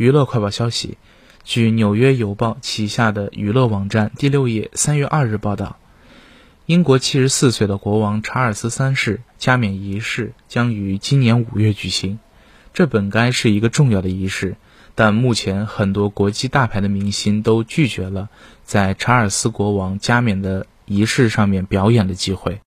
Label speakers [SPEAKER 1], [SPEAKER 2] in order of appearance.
[SPEAKER 1] 娱乐快报消息据纽约邮报旗下的娱乐网站第六页三月二日报道英国七十四岁的国王查尔斯三世加冕仪式将于今年五月举行这本该是一个重要的仪式但目前很多国际大牌的明星都拒绝了在查尔斯国王加冕的仪式上面表演的机会。